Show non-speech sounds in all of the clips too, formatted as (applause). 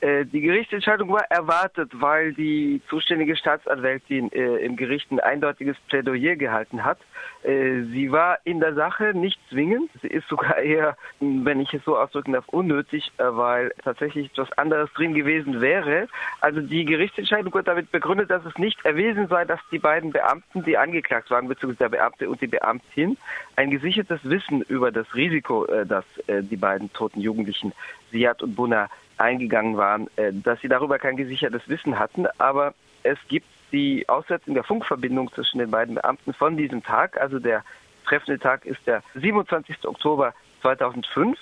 Äh, die Gerichtsentscheidung war erwartet, weil die zuständige Staatsanwältin äh, im Gericht ein eindeutiges Plädoyer gehalten hat. Äh, sie war in der Sache nicht zwingend. Sie ist sogar (laughs) eher, wenn ich es so ausdrücken darf, unnötig, äh, weil tatsächlich etwas anderes drin gewesen wäre. Also die Gerichtsentscheidung wird damit begründet, dass es nicht erwiesen sei, dass die beiden Beamten, die angeklagt waren, beziehungsweise der Beamte und die Beamtin, ein gesichertes Wissen über das Risiko, äh, das äh, die beiden toten Jugendlichen Siad und Bunna eingegangen waren, äh, dass sie darüber kein gesichertes Wissen hatten. Aber es gibt die Aussetzung der Funkverbindung zwischen den beiden Beamten von diesem Tag. Also der treffende Tag ist der 27. Oktober 2005.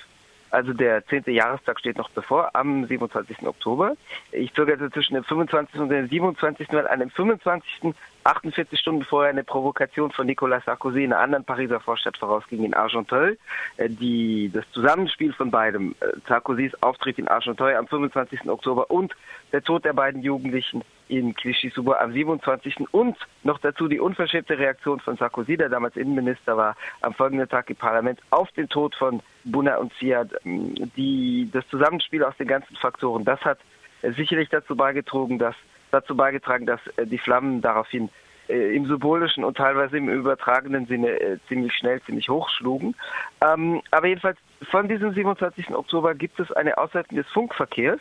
Also der 10. Jahrestag steht noch bevor, am 27. Oktober. Ich zögerte zwischen dem 25. und dem 27., weil an dem 25. 48 Stunden vorher eine Provokation von Nicolas Sarkozy in einer anderen Pariser Vorstadt vorausging in Argenteuil. Äh, die, das Zusammenspiel von beidem, äh, Sarkozys Auftritt in Argenteuil am 25. Oktober und der Tod der beiden Jugendlichen in Clichy-sous-Bois am 27. und noch dazu die unverschämte Reaktion von Sarkozy, der damals Innenminister war, am folgenden Tag im Parlament auf den Tod von Buna und Ziad. Die, das Zusammenspiel aus den ganzen Faktoren, das hat äh, sicherlich dazu beigetragen, dass dazu beigetragen, dass äh, die Flammen daraufhin äh, im symbolischen und teilweise im übertragenen Sinne äh, ziemlich schnell, ziemlich hoch schlugen. Ähm, aber jedenfalls von diesem 27. Oktober gibt es eine Auswertung des Funkverkehrs.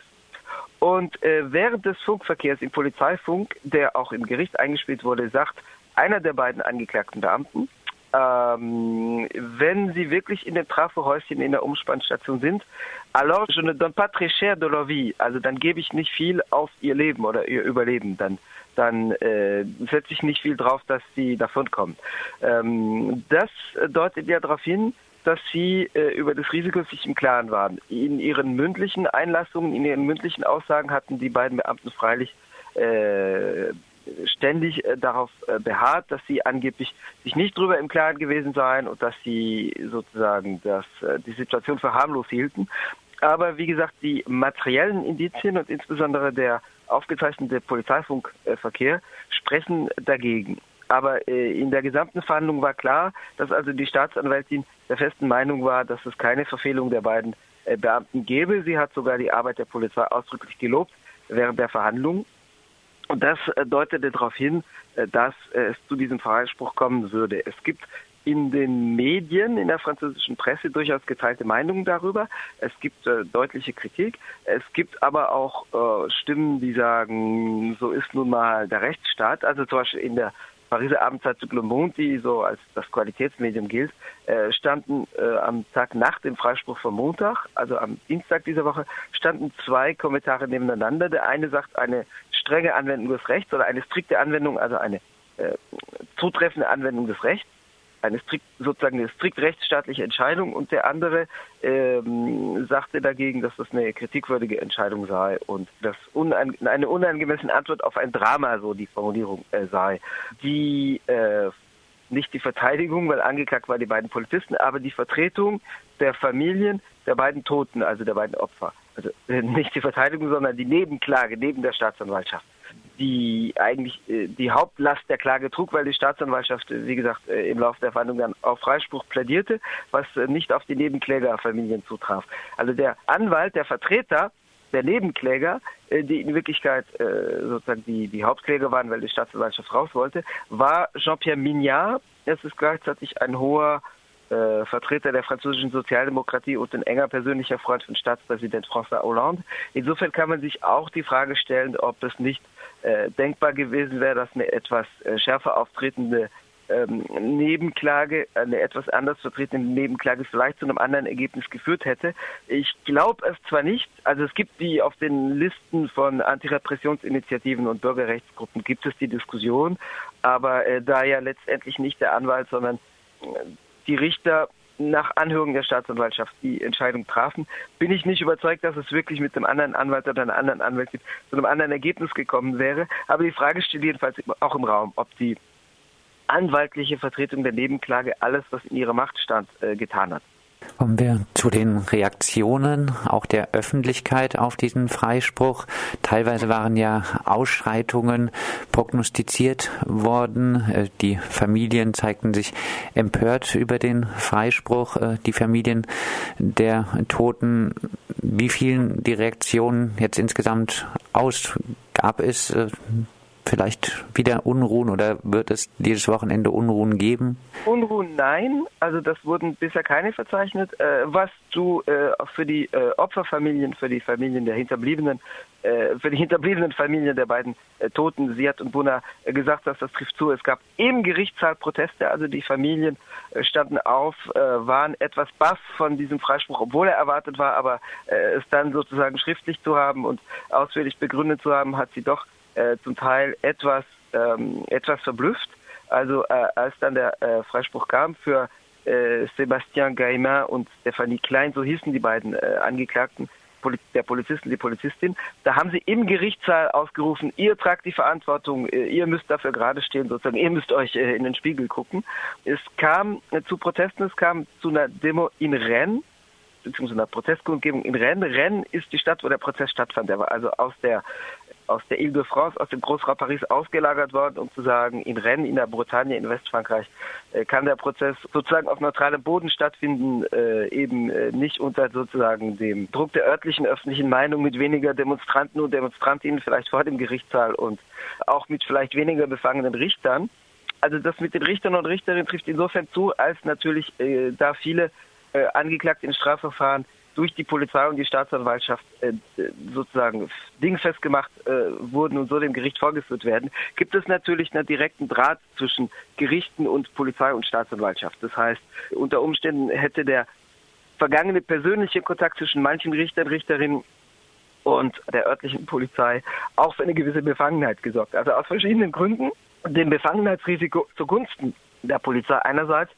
Und äh, während des Funkverkehrs im Polizeifunk, der auch im Gericht eingespielt wurde, sagt einer der beiden angeklagten Beamten, ähm, wenn sie wirklich in dem Trafohäuschen in der Umspannstation sind, alors je ne donne pas très cher de leur vie, also dann gebe ich nicht viel auf ihr Leben oder ihr Überleben, dann dann äh, setze ich nicht viel drauf, dass sie davonkommen. Ähm, das deutet ja darauf hin, dass sie äh, über das Risiko sich im Klaren waren. In ihren mündlichen Einlassungen, in ihren mündlichen Aussagen hatten die beiden Beamten freilich äh, ständig äh, darauf äh, beharrt, dass sie angeblich sich nicht drüber im Klaren gewesen seien und dass sie sozusagen das, äh, die Situation für harmlos hielten. Aber wie gesagt, die materiellen Indizien und insbesondere der aufgezeichnete Polizeifunkverkehr sprechen dagegen. Aber in der gesamten Verhandlung war klar, dass also die Staatsanwältin der festen Meinung war, dass es keine Verfehlung der beiden Beamten gäbe. Sie hat sogar die Arbeit der Polizei ausdrücklich gelobt während der Verhandlungen. Und das äh, deutete darauf hin, äh, dass es zu diesem Freispruch kommen würde. Es gibt in den Medien, in der französischen Presse durchaus geteilte Meinungen darüber. Es gibt äh, deutliche Kritik. Es gibt aber auch äh, Stimmen, die sagen, so ist nun mal der Rechtsstaat. Also zum Beispiel in der Pariser Abendzeitung Le Monde, die so als das Qualitätsmedium gilt, äh, standen äh, am Tag nach dem Freispruch vom Montag, also am Dienstag dieser Woche, standen zwei Kommentare nebeneinander. Der eine sagt eine strenge Anwendung des Rechts oder eine strikte Anwendung, also eine äh, zutreffende Anwendung des Rechts eine strikt, sozusagen eine strikt rechtsstaatliche Entscheidung und der andere ähm, sagte dagegen, dass das eine kritikwürdige Entscheidung sei und das unein, eine unangemessene Antwort auf ein Drama, so die Formulierung äh, sei. Die äh, nicht die Verteidigung, weil angeklagt waren die beiden Polizisten, aber die Vertretung der Familien der beiden Toten, also der beiden Opfer. Also äh, nicht die Verteidigung, sondern die Nebenklage neben der Staatsanwaltschaft die eigentlich äh, die Hauptlast der Klage trug, weil die Staatsanwaltschaft, äh, wie gesagt, äh, im Laufe der Verhandlungen dann auf Freispruch plädierte, was nicht auf die Nebenklägerfamilien zutraf. Also der Anwalt, der Vertreter der Nebenkläger, die in Wirklichkeit sozusagen die, die Hauptkläger waren, weil die Staatsanwaltschaft raus wollte, war Jean-Pierre Mignard. Es ist gleichzeitig ein hoher Vertreter der französischen Sozialdemokratie und ein enger persönlicher Freund von Staatspräsident François Hollande. Insofern kann man sich auch die Frage stellen, ob es nicht äh, denkbar gewesen wäre, dass eine etwas äh, schärfer auftretende ähm, Nebenklage, eine etwas anders vertretene Nebenklage vielleicht zu einem anderen Ergebnis geführt hätte. Ich glaube es zwar nicht, also es gibt die auf den Listen von Antirepressionsinitiativen und Bürgerrechtsgruppen gibt es die Diskussion, aber äh, da ja letztendlich nicht der Anwalt, sondern äh, die Richter nach Anhörung der Staatsanwaltschaft die Entscheidung trafen, bin ich nicht überzeugt, dass es wirklich mit einem anderen Anwalt oder einer anderen Anwältin zu einem anderen Ergebnis gekommen wäre. Aber die Frage steht jedenfalls auch im Raum, ob die anwaltliche Vertretung der Nebenklage alles, was in ihrer Macht stand, äh, getan hat. Kommen wir zu den Reaktionen auch der Öffentlichkeit auf diesen Freispruch. Teilweise waren ja Ausschreitungen prognostiziert worden. Äh, die Familien zeigten sich empört über den Freispruch. Äh, die Familien der Toten. Wie fielen die Reaktionen jetzt insgesamt aus? Gab es äh, vielleicht wieder Unruhen oder wird es dieses Wochenende Unruhen geben? Unruhen nein, also das wurden bisher keine verzeichnet. Äh, was du äh, für die äh, Opferfamilien, für die Familien der Hinterbliebenen, für die hinterbliebenen Familien der beiden Toten, Siad und Buna, gesagt hast, das trifft zu. Es gab im Gerichtssaal Proteste, also die Familien standen auf, waren etwas baff von diesem Freispruch, obwohl er erwartet war, aber es dann sozusagen schriftlich zu haben und ausführlich begründet zu haben, hat sie doch äh, zum Teil etwas, ähm, etwas verblüfft. Also äh, als dann der äh, Freispruch kam für äh, Sébastien Gaimin und Stephanie Klein, so hießen die beiden äh, Angeklagten, der Polizisten, die Polizistin, da haben sie im Gerichtssaal ausgerufen, ihr tragt die Verantwortung, äh, ihr müsst dafür gerade stehen, sozusagen, ihr müsst euch äh, in den Spiegel gucken. Es kam zu Protesten, es kam zu einer Demo in Rennes, beziehungsweise einer Protestkundgebung in Rennes. Rennes ist die Stadt, wo der Prozess stattfand. Der war also aus der aus der Ile-de-France, aus dem Großraum Paris ausgelagert worden, um zu sagen, in Rennes, in der Bretagne, in Westfrankreich, äh, kann der Prozess sozusagen auf neutralem Boden stattfinden, äh, eben äh, nicht unter sozusagen dem Druck der örtlichen öffentlichen Meinung mit weniger Demonstranten und Demonstrantinnen vielleicht vor dem Gerichtssaal und auch mit vielleicht weniger befangenen Richtern. Also das mit den Richtern und Richterinnen trifft insofern zu, als natürlich da viele Angeklagte in Strafverfahren durch die Polizei und die Staatsanwaltschaft äh, sozusagen dingfest gemacht äh, wurden und so dem Gericht vorgeführt werden, gibt es natürlich einen direkten Draht zwischen Gerichten und Polizei und Staatsanwaltschaft. Das heißt, unter Umständen hätte der vergangene persönliche Kontakt zwischen manchen Richtern, Richterinnen und der örtlichen Polizei auch für eine gewisse Befangenheit gesorgt. Also aus verschiedenen Gründen dem Befangenheitsrisiko zugunsten der Polizei einerseits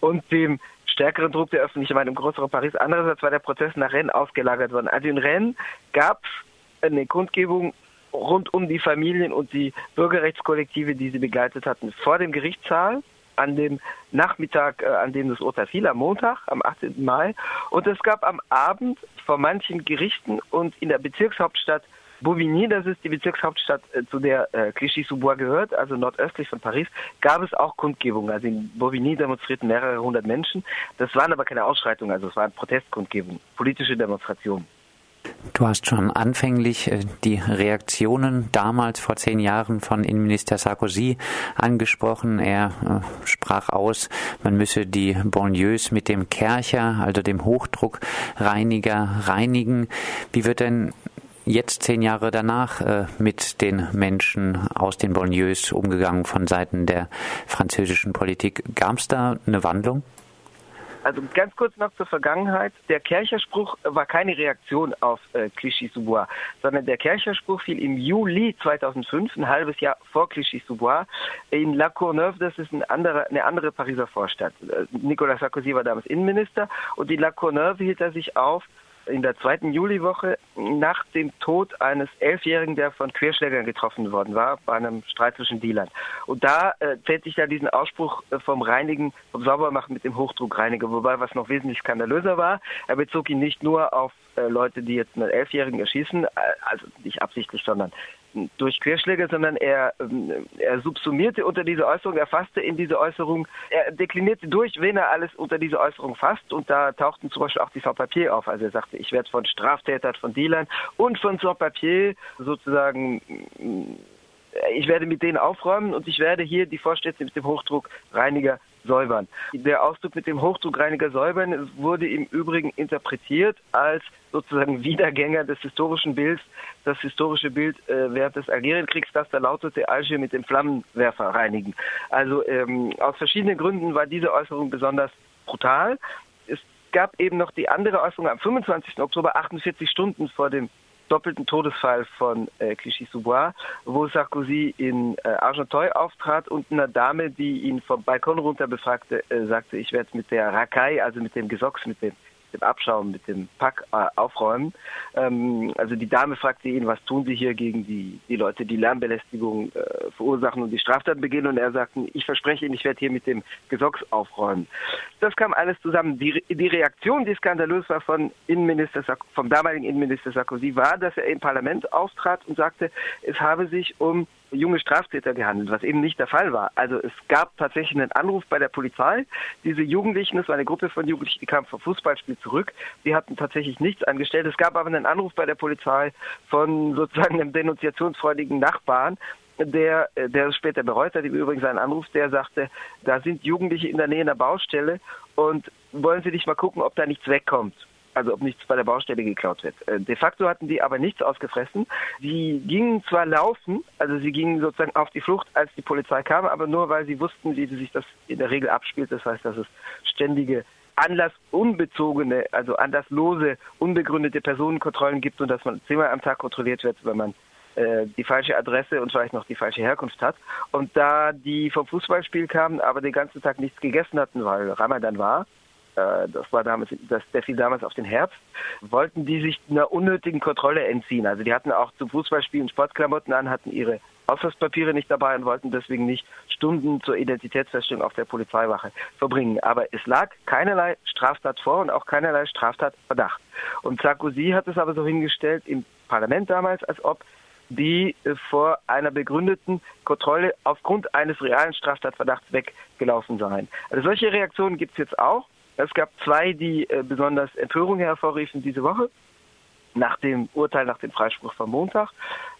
und dem stärkeren Druck der öffentlichen Meinung im größeren Paris. Andererseits war der Prozess nach Rennes ausgelagert worden. Also in Rennes gab es eine Kundgebung rund um die Familien und die Bürgerrechtskollektive, die sie begleitet hatten, vor dem Gerichtssaal an dem Nachmittag, äh, an dem das Urteil fiel, am Montag, am 18. Mai. Und es gab am Abend vor manchen Gerichten und in der Bezirkshauptstadt Bobigny, das ist die Bezirkshauptstadt, äh, zu der äh, Clichy-sous-Bois gehört, also nordöstlich von Paris, gab es auch Kundgebungen. Also in Bobigny demonstrierten mehrere hundert Menschen. Das waren aber keine Ausschreitungen, also es waren Protestkundgebungen, politische Demonstrationen. Du hast schon anfänglich äh, die Reaktionen damals vor zehn Jahren von Innenminister Sarkozy angesprochen. Er sprach aus, man müsse die Banlieues mit dem Kercher, also dem Hochdruckreiniger, reinigen. Wie wird denn jetzt zehn Jahre danach äh, mit den Menschen aus den Banlieues umgegangen von Seiten der französischen Politik? Gab es da eine Wandlung? Also ganz kurz noch zur Vergangenheit. Der Kercherspruch war keine Reaktion auf äh, Clichy-sous-Bois, sondern der Kercherspruch fiel im Juli 2005, ein halbes Jahr vor Clichy-sous-Bois, in La Courneuve, das ist ein anderer, eine andere Pariser Vorstadt. Äh, Nicolas Sarkozy war damals Innenminister und in La Courneuve hielt er sich auf in der zweiten Juliwoche nach dem Tod eines Elfjährigen, der von Querschlägern getroffen worden war, bei einem Streit zwischen Dealern. Und da äh, zählte ich ja diesen Ausspruch äh, vom Reinigen, vom Saubermachen mit dem Hochdruckreiniger, wobei was noch wesentlich skandalöser war, er bezog ihn nicht nur auf äh, Leute, die jetzt einen Elfjährigen erschießen, äh, also nicht absichtlich, sondern durch Querschläge, sondern er, ähm, er subsumierte unter diese Äußerung, er fasste in diese Äußerung, er deklinierte durch, wen er alles unter diese Äußerung fasst und da tauchten zum Beispiel auch die Sans-Papier auf. Also er sagte, ich werde von Straftätern, von Dealern und von Sans-Papier sozusagen ich werde mit denen aufräumen und ich werde hier die Vorstädte mit dem Hochdruckreiniger säubern. Der Ausdruck mit dem Hochdruckreiniger säubern wurde im Übrigen interpretiert als sozusagen Wiedergänger des historischen Bilds, das historische Bild äh, während des Algerienkrieks, das da lautete Algier mit dem Flammenwerfer reinigen. Also ähm, aus verschiedenen Gründen war diese Äußerung besonders brutal. Es gab eben noch die andere Äußerung am 25. Oktober, 48 Stunden vor dem doppelten Todesfall von äh, Clichy-sous-Bois, wo Sarkozy in äh, Argenteuil auftrat und eine Dame, die ihn vom Balkon runter befragte, äh, sagte, ich werde mit der Rakai, also mit dem Gesocks, mit dem dem Abschaum, mit dem Pack äh, aufräumen. Ähm, also die Dame fragte ihn, was tun Sie hier gegen die, die Leute, die Lärmbelästigung äh, verursachen und die Straftaten beginnen. Und er sagte, ich verspreche Ihnen, ich werde hier mit dem Gesocks aufräumen. Das kam alles zusammen. Die, die Reaktion, die skandalös war von Innenminister, vom damaligen Innenminister Sarkozy, war, dass er im Parlament auftrat und sagte, es habe sich um junge Straftäter gehandelt, was eben nicht der Fall war. Also es gab tatsächlich einen Anruf bei der Polizei. Diese Jugendlichen, das war eine Gruppe von Jugendlichen, die kamen vom Fußballspiel zurück. Die hatten tatsächlich nichts angestellt. Es gab aber einen Anruf bei der Polizei von sozusagen einem denunziationsfreudigen Nachbarn, der, der später bereut hat, im Übrigen seinen Anruf, der sagte, da sind Jugendliche in der Nähe einer Baustelle und wollen Sie nicht mal gucken, ob da nichts wegkommt also ob nichts bei der Baustelle geklaut wird. Äh, de facto hatten die aber nichts ausgefressen. Sie gingen zwar laufen, also sie gingen sozusagen auf die Flucht, als die Polizei kam, aber nur weil sie wussten, wie sich das in der Regel abspielt. Das heißt, dass es ständige anlassunbezogene, also anlasslose, unbegründete Personenkontrollen gibt und dass man zehnmal am Tag kontrolliert wird, wenn man äh, die falsche Adresse und vielleicht noch die falsche Herkunft hat. Und da die vom Fußballspiel kamen, aber den ganzen Tag nichts gegessen hatten, weil Ramadan war, das war damals, das, der fiel damals auf den Herbst, wollten die sich einer unnötigen Kontrolle entziehen. Also die hatten auch zum Fußballspielen Sportklamotten an, hatten ihre Ausweispapiere nicht dabei und wollten deswegen nicht Stunden zur Identitätsfeststellung auf der Polizeiwache verbringen. Aber es lag keinerlei Straftat vor und auch keinerlei Straftatverdacht. Und Sarkozy hat es aber so hingestellt im Parlament damals, als ob die äh, vor einer begründeten Kontrolle aufgrund eines realen Straftatverdachts weggelaufen seien. Also solche Reaktionen gibt es jetzt auch. Es gab zwei, die äh, besonders Empörung hervorriefen diese Woche, nach dem Urteil, nach dem Freispruch vom Montag.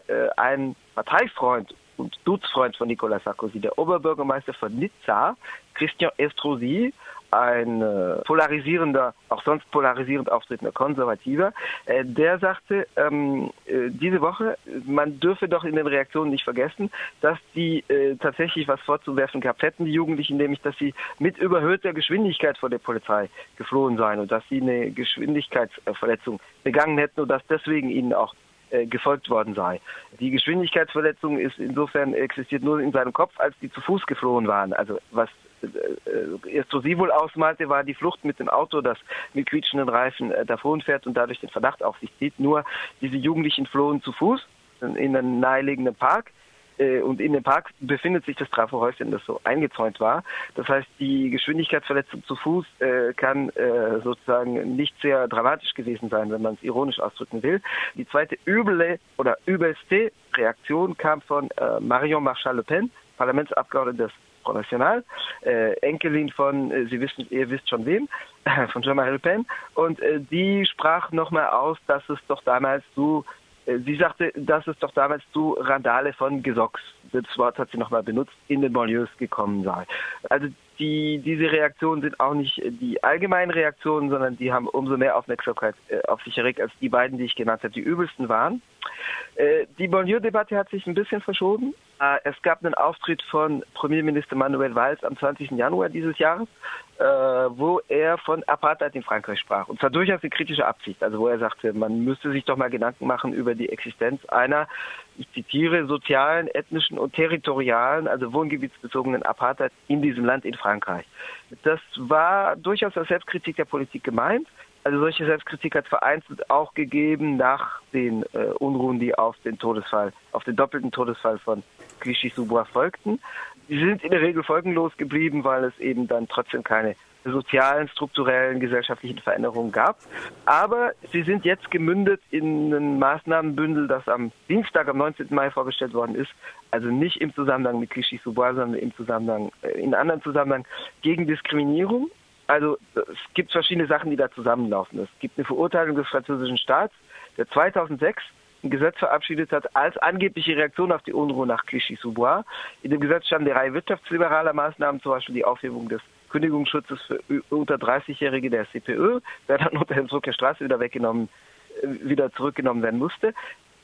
Äh, ein Parteifreund und Duzfreund von Nicolas Sarkozy, der Oberbürgermeister von Nizza, Christian Estrosi, ein äh, polarisierender, auch sonst polarisierend auftretender Konservativer, äh, der sagte ähm, äh, diese Woche, man dürfe doch in den Reaktionen nicht vergessen, dass die tatsächlich was vorzuwerfen gehabt hätten, die Jugendlichen, nämlich, dass sie mit überhöhter Geschwindigkeit vor der Polizei geflohen seien und dass sie eine Geschwindigkeitsverletzung begangen hätten und dass deswegen ihnen auch äh, gefolgt worden sei. Die Geschwindigkeitsverletzung ist insofern existiert nur in seinem Kopf, als die zu Fuß geflohen waren. Also was äh, erst so sie wohl ausmalte, war die Flucht mit dem Auto, das mit quietschenden Reifen äh, davon fährt und dadurch den Verdacht auf sich zieht. Nur diese Jugendlichen flohen zu Fuß in einen naheliegenden Park äh, und in dem Park befindet sich das Trafohäuschen, das so eingezäunt war. Das heißt, die Geschwindigkeitsverletzung zu Fuß äh, kann äh, sozusagen nicht sehr dramatisch gewesen sein, wenn man es ironisch ausdrücken will. Die zweite üble oder übelste Reaktion kam von äh, Marion Marchal Le Pen, Parlamentsabgeordnete des Front National, äh, Enkelin von, äh, Sie wissen, ihr wisst schon wem, (laughs) von Jean-Marie Le Pen. Und äh, die sprach nochmal aus, dass es doch damals so äh, sie sagte, dass es doch damals zu Randale von Gesocks, das Wort hat sie nochmal benutzt, in den Banlieues gekommen sei. Also die, diese Reaktionen sind auch nicht die allgemeinen Reaktionen, sondern die haben umso mehr Aufmerksamkeit äh, auf sich erregt, als die beiden, die ich genannt habe, die übelsten waren. Äh, die Banlieue-Debatte hat sich ein bisschen verschoben. Äh, es gab einen Auftritt von Premierminister Manuel Valls am 20. Januar dieses Jahres, äh, wo er von Apartheid in Frankreich sprach. Und zwar durchaus in kritischer Absicht. Also wo er sagte, man müsste sich doch mal Gedanken machen über die Existenz einer, ich zitiere, sozialen, ethnischen und territorialen, also wohngebietsbezogenen Apartheid in diesem Land in Frankreich. Das war durchaus als Selbstkritik der Politik gemeint. Also solche Selbstkritik hat vereinzelt auch gegeben nach den äh, Unruhen, die auf den Todesfall, auf den doppelten Todesfall von Clichy-sous-Bois folgten. Die sind in der Regel folgenlos geblieben, weil es eben dann trotzdem keine sozialen, strukturellen, gesellschaftlichen Veränderungen gab. Aber sie sind jetzt gemündet in ein Maßnahmenbündel, das am Dienstag, am 19. Mai vorgestellt worden ist. Also nicht im Zusammenhang mit Clichy-sous-Bois, sondern im Zusammenhang, äh, in anderen Zusammenhang gegen Diskriminierung also es gibt verschiedene Sachen, die da zusammenlaufen. Es gibt eine Verurteilung des französischen Staats, der 2006 ein Gesetz verabschiedet hat als angebliche Reaktion auf die Unruhe nach Clichy-sous-Bois. In dem Gesetz standen eine Reihe wirtschaftsliberaler Maßnahmen, zum Beispiel die Aufhebung des Kündigungsschutzes für unter 30-Jährige der CPÖ, der dann unter dem Druck der Straße wieder weggenommen, äh, wieder zurückgenommen werden musste.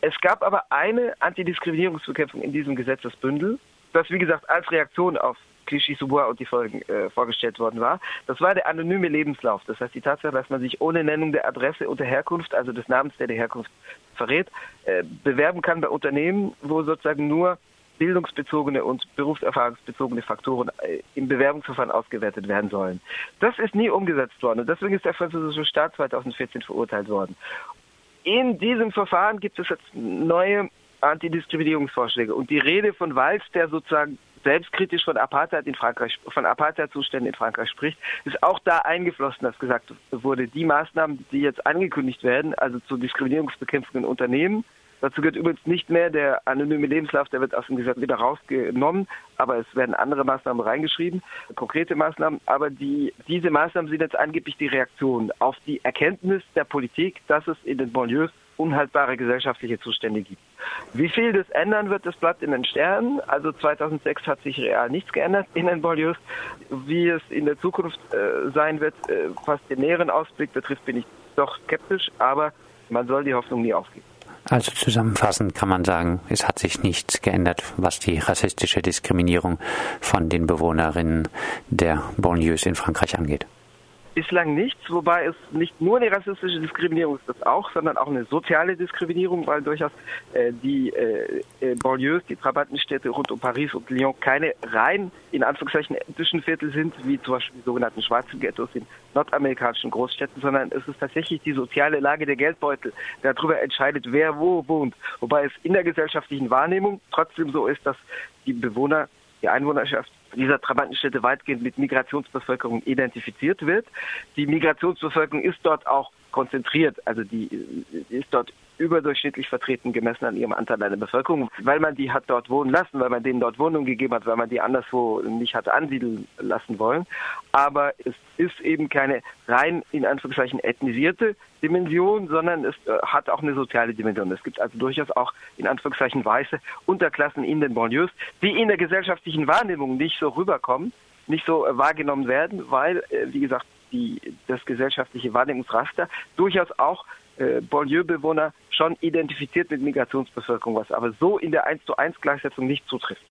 Es gab aber eine Antidiskriminierungsbekämpfung in diesem Gesetzesbündel, das wie gesagt als Reaktion auf Clichy-sous-Bois und die Folgen äh, vorgestellt worden war. Das war der anonyme Lebenslauf. Das heißt die Tatsache, dass man sich ohne Nennung der Adresse und der Herkunft, also des Namens, der die Herkunft verrät, äh, bewerben kann bei Unternehmen, wo sozusagen nur bildungsbezogene und berufserfahrungsbezogene Faktoren äh, im Bewerbungsverfahren ausgewertet werden sollen. Das ist nie umgesetzt worden und deswegen ist der französische Staat 2014 verurteilt worden. In diesem Verfahren gibt es jetzt neue Antidiskriminierungsvorschläge und die Rede von Walz, der sozusagen selbstkritisch von Apartheid in Frankreich, von Apartheid-Zuständen in Frankreich spricht, ist auch da eingeflossen, dass gesagt wurde, die Maßnahmen, die jetzt angekündigt werden, also zur Diskriminierungsbekämpfung in Unternehmen, Dazu gehört übrigens nicht mehr der anonyme Lebenslauf, der wird aus dem Gesetz wieder rausgenommen, aber es werden andere Maßnahmen reingeschrieben, konkrete Maßnahmen. Aber die, diese Maßnahmen sind jetzt angeblich die Reaktion auf die Erkenntnis der Politik, dass es in den Banlieues unhaltbare gesellschaftliche Zustände gibt. Wie viel das ändern wird, das bleibt in den Sternen. Also 2006 hat sich real nichts geändert in den Banlieues. Wie es in der Zukunft äh, sein wird, äh, was den näheren Ausblick betrifft, bin ich doch skeptisch, aber man soll die Hoffnung nie aufgeben. Also zusammenfassend kann man sagen, es hat sich nichts geändert, was die rassistische Diskriminierung von den Bewohnerinnen der Banlieues in Frankreich angeht. Bislang nichts, wobei es nicht nur eine rassistische Diskriminierung ist, das auch, sondern auch eine soziale Diskriminierung, weil durchaus äh, die äh, äh Banlieues, die Trabantenstädte rund um Paris und Lyon keine rein in Anführungszeichen ethnischen Viertel sind, wie zum Beispiel die sogenannten schwarzen Ghettos in nordamerikanischen Großstädten, sondern es ist tatsächlich die soziale Lage der Geldbeutel, der darüber entscheidet, wer wo wohnt. Wobei es in der gesellschaftlichen Wahrnehmung trotzdem so ist, dass die Bewohner die Einwohnerschaft dieser Trabantenstädte weitgehend mit Migrationsbevölkerung identifiziert wird. Die Migrationsbevölkerung ist dort auch konzentriert, also die ist dort überdurchschnittlich vertreten gemessen an ihrem Anteil an der Bevölkerung, weil man die hat dort wohnen lassen, weil man denen dort Wohnungen gegeben hat, weil man die anderswo nicht hat ansiedeln lassen wollen. Aber es ist eben keine rein in Anführungszeichen ethnisierte Dimension, sondern es äh, hat auch eine soziale Dimension. Es gibt also durchaus auch in Anführungszeichen weiße Unterklassen in den Banlieues, die in der gesellschaftlichen Wahrnehmung nicht so rüberkommen, nicht so äh, wahrgenommen werden, weil, äh, wie gesagt, die, das gesellschaftliche Wahrnehmungsraster durchaus auch äh, Banlieue-Bewohner schon identifiziert mit Migrationsbevölkerung, was aber so in der 1 zu 1 Gleichsetzung nicht zutrifft.